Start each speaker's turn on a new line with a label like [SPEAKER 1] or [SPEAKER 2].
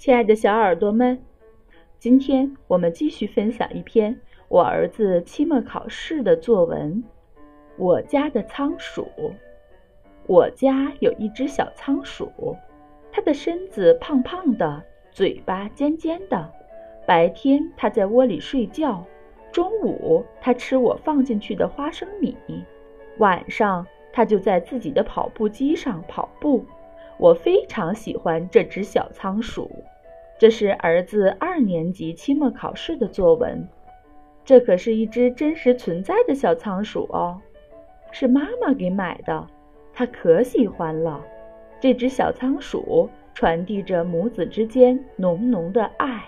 [SPEAKER 1] 亲爱的小耳朵们，今天我们继续分享一篇我儿子期末考试的作文。我家的仓鼠。我家有一只小仓鼠，它的身子胖胖的，嘴巴尖尖的。白天它在窝里睡觉，中午它吃我放进去的花生米，晚上它就在自己的跑步机上跑步。我非常喜欢这只小仓鼠。这是儿子二年级期末考试的作文，这可是一只真实存在的小仓鼠哦，是妈妈给买的，他可喜欢了。这只小仓鼠传递着母子之间浓浓的爱。